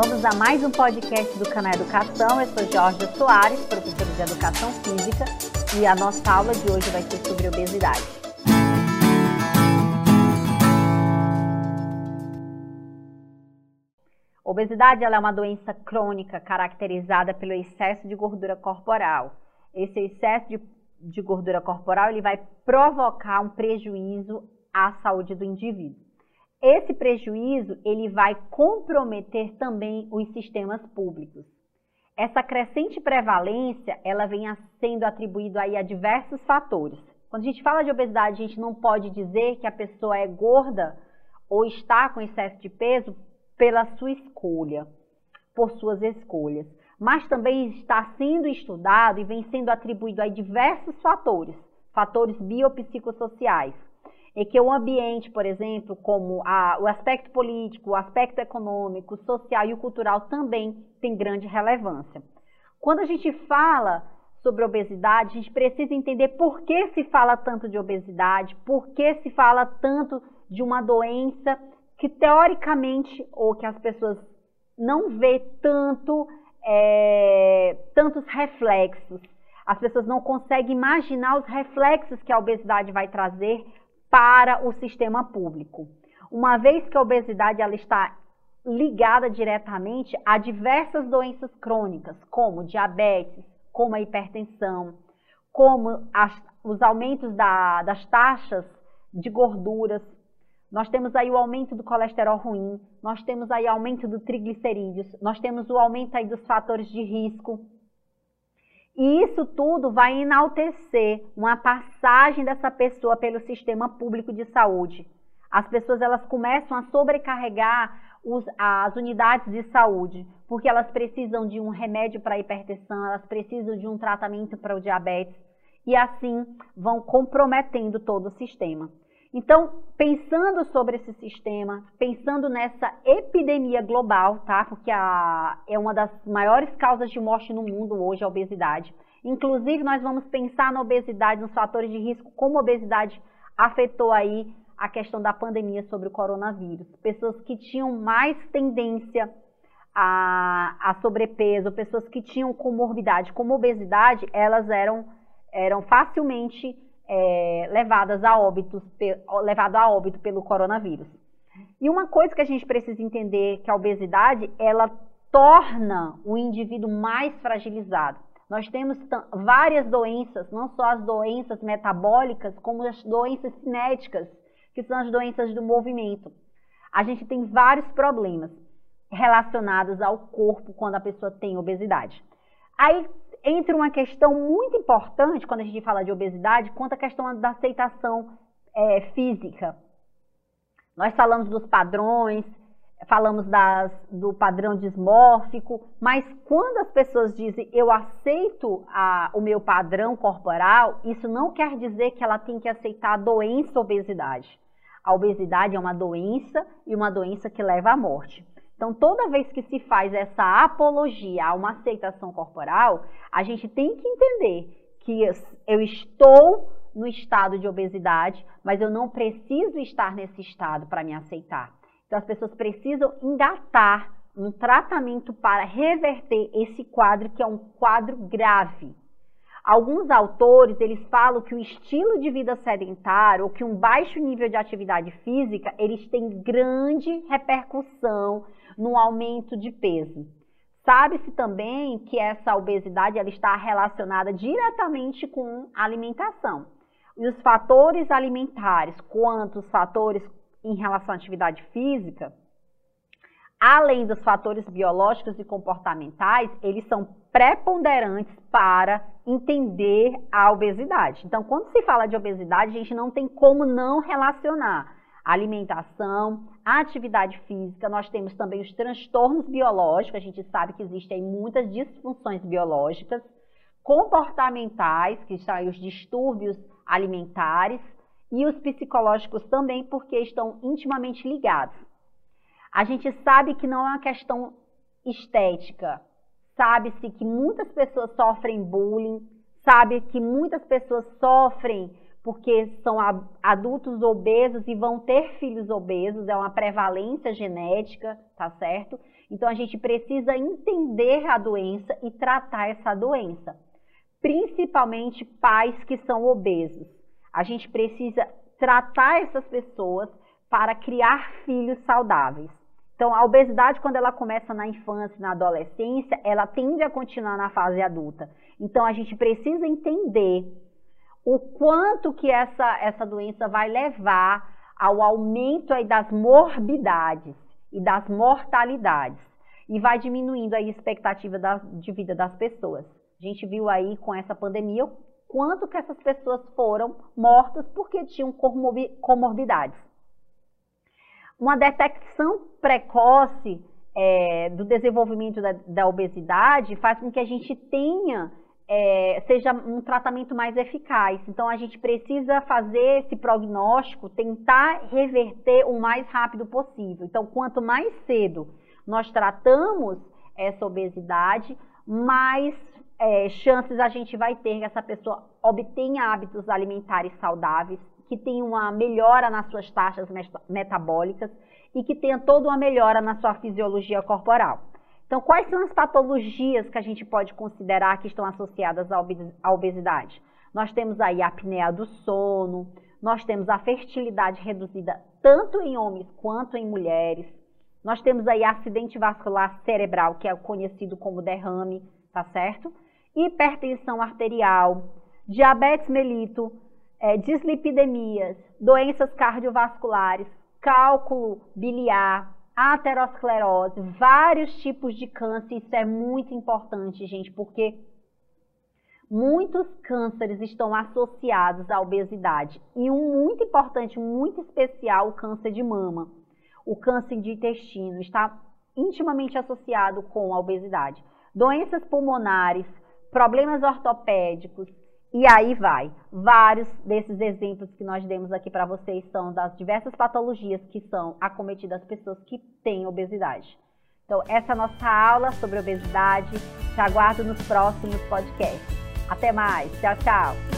Vamos a mais um podcast do canal Educação. Eu sou Jorge Soares, professora de Educação Física, e a nossa aula de hoje vai ser sobre obesidade. Obesidade é uma doença crônica caracterizada pelo excesso de gordura corporal. Esse excesso de, de gordura corporal ele vai provocar um prejuízo à saúde do indivíduo. Esse prejuízo ele vai comprometer também os sistemas públicos. Essa crescente prevalência, ela vem sendo atribuída aí a diversos fatores. Quando a gente fala de obesidade, a gente não pode dizer que a pessoa é gorda ou está com excesso de peso pela sua escolha, por suas escolhas, mas também está sendo estudado e vem sendo atribuído a diversos fatores, fatores biopsicossociais é que o ambiente, por exemplo, como a, o aspecto político, o aspecto econômico, social e o cultural também tem grande relevância. Quando a gente fala sobre obesidade, a gente precisa entender por que se fala tanto de obesidade, por que se fala tanto de uma doença que teoricamente, ou que as pessoas não vê tanto, é, tantos reflexos. As pessoas não conseguem imaginar os reflexos que a obesidade vai trazer para o sistema público. Uma vez que a obesidade ela está ligada diretamente a diversas doenças crônicas, como diabetes, como a hipertensão, como as, os aumentos da, das taxas de gorduras. Nós temos aí o aumento do colesterol ruim, nós temos aí aumento do triglicerídeos, nós temos o aumento aí dos fatores de risco e isso tudo vai enaltecer uma passagem dessa pessoa pelo sistema público de saúde. As pessoas elas começam a sobrecarregar os, as unidades de saúde, porque elas precisam de um remédio para a hipertensão, elas precisam de um tratamento para o diabetes, e assim vão comprometendo todo o sistema. Então, pensando sobre esse sistema, pensando nessa epidemia global, tá? Porque a, é uma das maiores causas de morte no mundo hoje a obesidade. Inclusive, nós vamos pensar na obesidade, nos fatores de risco, como a obesidade afetou aí a questão da pandemia sobre o coronavírus. Pessoas que tinham mais tendência a, a sobrepeso, pessoas que tinham comorbidade, como obesidade, elas eram, eram facilmente é, levadas a óbito, levado a óbito pelo coronavírus. E uma coisa que a gente precisa entender que a obesidade ela torna o indivíduo mais fragilizado. Nós temos várias doenças, não só as doenças metabólicas, como as doenças cinéticas, que são as doenças do movimento. A gente tem vários problemas relacionados ao corpo quando a pessoa tem obesidade. Aí entra uma questão muito importante quando a gente fala de obesidade, quanto à questão da aceitação é, física. Nós falamos dos padrões, falamos das, do padrão dismórfico, mas quando as pessoas dizem eu aceito a, o meu padrão corporal, isso não quer dizer que ela tem que aceitar a doença obesidade. A obesidade é uma doença e uma doença que leva à morte. Então, toda vez que se faz essa apologia a uma aceitação corporal, a gente tem que entender que eu estou no estado de obesidade, mas eu não preciso estar nesse estado para me aceitar. Então, as pessoas precisam engatar um tratamento para reverter esse quadro, que é um quadro grave. Alguns autores, eles falam que o estilo de vida sedentário ou que um baixo nível de atividade física, eles têm grande repercussão no aumento de peso. Sabe-se também que essa obesidade ela está relacionada diretamente com a alimentação. E os fatores alimentares, quanto os fatores em relação à atividade física, além dos fatores biológicos e comportamentais, eles são preponderantes para entender a obesidade. Então, quando se fala de obesidade, a gente não tem como não relacionar alimentação, atividade física, nós temos também os transtornos biológicos, a gente sabe que existem muitas disfunções biológicas, comportamentais, que são os distúrbios alimentares, e os psicológicos também, porque estão intimamente ligados. A gente sabe que não é uma questão estética. Sabe-se que muitas pessoas sofrem bullying, sabe que muitas pessoas sofrem porque são adultos obesos e vão ter filhos obesos, é uma prevalência genética, tá certo? Então a gente precisa entender a doença e tratar essa doença, principalmente pais que são obesos. A gente precisa tratar essas pessoas para criar filhos saudáveis. Então, a obesidade, quando ela começa na infância, na adolescência, ela tende a continuar na fase adulta. Então, a gente precisa entender o quanto que essa, essa doença vai levar ao aumento aí das morbidades e das mortalidades. E vai diminuindo a expectativa da, de vida das pessoas. A gente viu aí com essa pandemia quanto que essas pessoas foram mortas porque tinham comorbidades. Uma detecção precoce é, do desenvolvimento da, da, obesidade faz com que a gente tenha, é, seja um tratamento mais eficaz. Então, a gente precisa fazer esse prognóstico, tentar reverter o mais rápido possível. Então, quanto mais cedo nós tratamos essa obesidade, mais é, chances a gente vai ter que essa pessoa obtenha hábitos alimentares saudáveis, que tenha uma melhora nas suas taxas metabólicas e que tenha toda uma melhora na sua fisiologia corporal. Então, quais são as patologias que a gente pode considerar que estão associadas à obesidade? Nós temos aí a apneia do sono, nós temos a fertilidade reduzida tanto em homens quanto em mulheres, nós temos aí acidente vascular cerebral, que é conhecido como derrame, tá certo? Hipertensão arterial, diabetes melito, é, dislipidemias, doenças cardiovasculares, cálculo biliar, aterosclerose, vários tipos de câncer. Isso é muito importante, gente, porque muitos cânceres estão associados à obesidade. E um muito importante, muito especial, o câncer de mama. O câncer de intestino está intimamente associado com a obesidade. Doenças pulmonares, problemas ortopédicos, e aí vai. Vários desses exemplos que nós demos aqui para vocês são das diversas patologias que são acometidas as pessoas que têm obesidade. Então, essa é a nossa aula sobre obesidade. Te aguardo nos próximos podcasts. Até mais. Tchau, tchau.